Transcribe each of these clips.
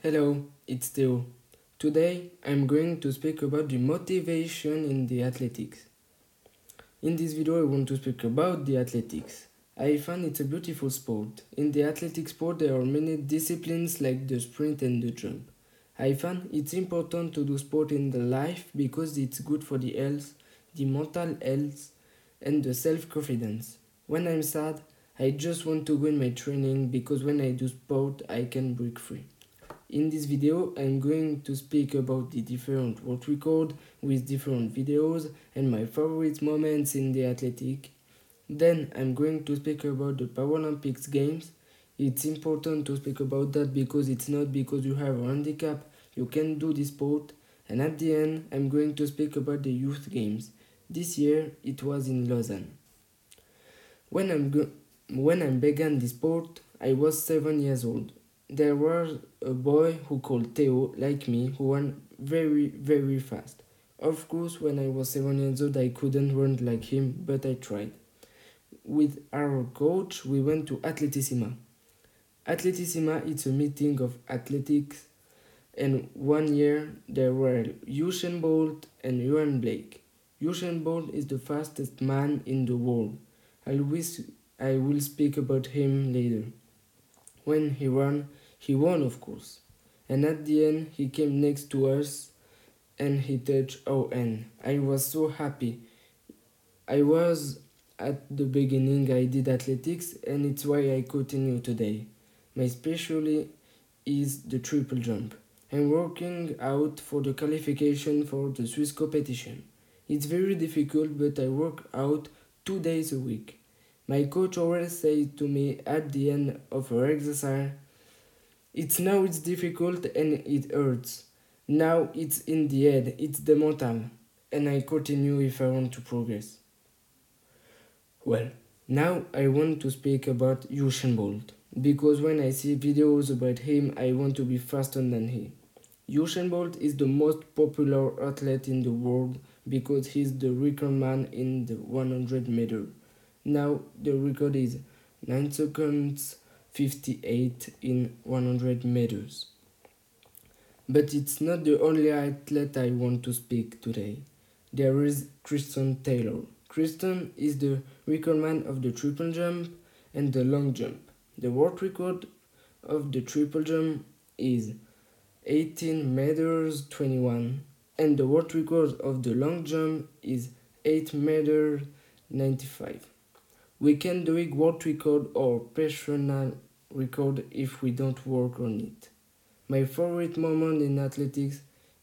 Hello, it's Theo. Today I'm going to speak about the motivation in the athletics. In this video I want to speak about the athletics. I find it's a beautiful sport. In the athletic sport there are many disciplines like the sprint and the jump. I find it's important to do sport in the life because it's good for the health, the mental health and the self-confidence. When I'm sad, I just want to go in my training because when I do sport I can break free. In this video, I'm going to speak about the different world record with different videos and my favorite moments in the athletic. Then I'm going to speak about the Paralympics games. It's important to speak about that because it's not because you have a handicap you can do this sport. And at the end, I'm going to speak about the youth games. This year it was in Lausanne. When I'm when I began this sport, I was 7 years old there was a boy who called Theo, like me, who ran very, very fast. Of course, when I was 7 years old, I couldn't run like him, but I tried. With our coach, we went to Athletissima. Athletissima is a meeting of athletics, and one year there were Usain Bolt and Usain Blake. Usain Bolt is the fastest man in the world. I will, I will speak about him later. When he ran, he won, of course. And at the end, he came next to us and he touched our hand. I was so happy. I was at the beginning, I did athletics, and it's why I continue today. My specialty is the triple jump. I'm working out for the qualification for the Swiss competition. It's very difficult, but I work out two days a week. My coach always says to me at the end of our exercise, it's now it's difficult and it hurts. Now it's in the head, it's the mental, and I continue if I want to progress. Well, now I want to speak about Usain Bolt, because when I see videos about him, I want to be faster than he. Usain Bolt is the most popular athlete in the world because he's the record man in the 100 meter. Now the record is 9 seconds 58 in 100 meters. But it's not the only athlete I want to speak today. There is Christian Taylor. Christian is the recordman of the triple jump and the long jump. The world record of the triple jump is 18 meters 21 and the world record of the long jump is 8 meters 95. We can do a world record or personal record if we don't work on it. My favorite moment in athletics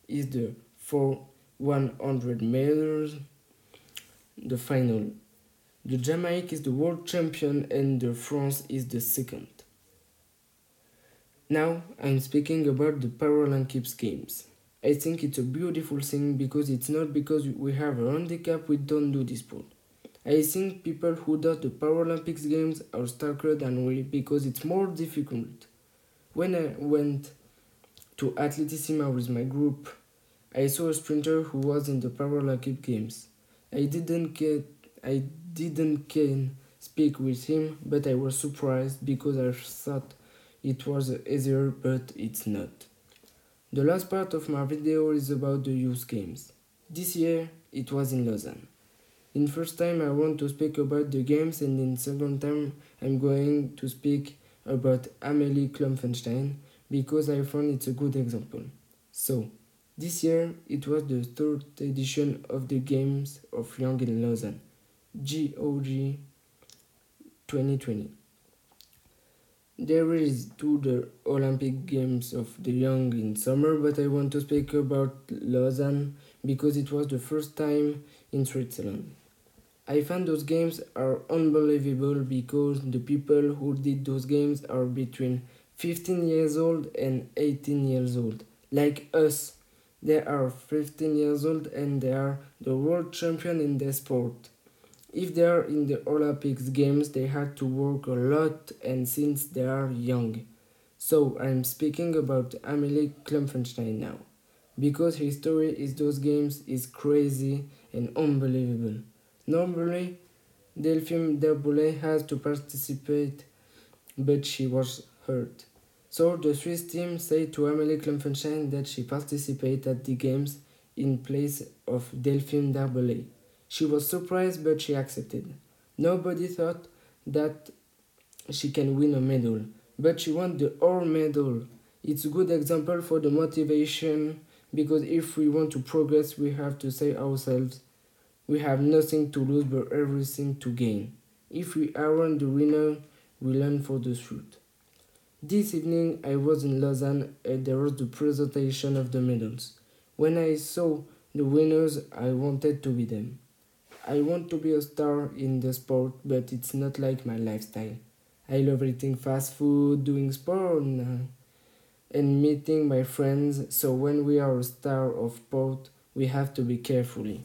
is the 4 100 meters, the final. The Jamaica is the world champion and the France is the second. Now I'm speaking about the Paralympics Games. I think it's a beautiful thing because it's not because we have a handicap we don't do this sport. I think people who do the Paralympics games are starker than we because it's more difficult. When I went to Athletissima with my group, I saw a sprinter who was in the Paralympic games. I didn't get I didn't can speak with him, but I was surprised because I thought it was easier, but it's not. The last part of my video is about the youth games. This year it was in Lausanne. In first time I want to speak about the games and in second time I'm going to speak about Amelie Klopfenstein because I found it's a good example. So, this year it was the third edition of the Games of Young in Lausanne, GOG 2020. There is to the Olympic Games of the Young in summer, but I want to speak about Lausanne because it was the first time in Switzerland. I find those games are unbelievable because the people who did those games are between 15 years old and 18 years old. Like us, they are 15 years old and they are the world champion in their sport. If they are in the Olympics games, they had to work a lot and since they are young. So I'm speaking about Amelie Klopfenstein now. Because her story is those games is crazy and unbelievable. Normally, Delphine Darbellay has to participate, but she was hurt. So the Swiss team said to Amelie Klopfenstein that she participated at the games in place of Delphine Darbellay. She was surprised but she accepted. Nobody thought that she can win a medal, but she won the ore medal. It's a good example for the motivation because if we want to progress, we have to say ourselves, we have nothing to lose but everything to gain. If we aren't the winner, we learn for the truth. This evening I was in Lausanne and there was the presentation of the medals. When I saw the winners, I wanted to be them. I want to be a star in the sport, but it's not like my lifestyle. I love eating fast food, doing sport, and uh, meeting my friends. So when we are a star of sport, we have to be carefully.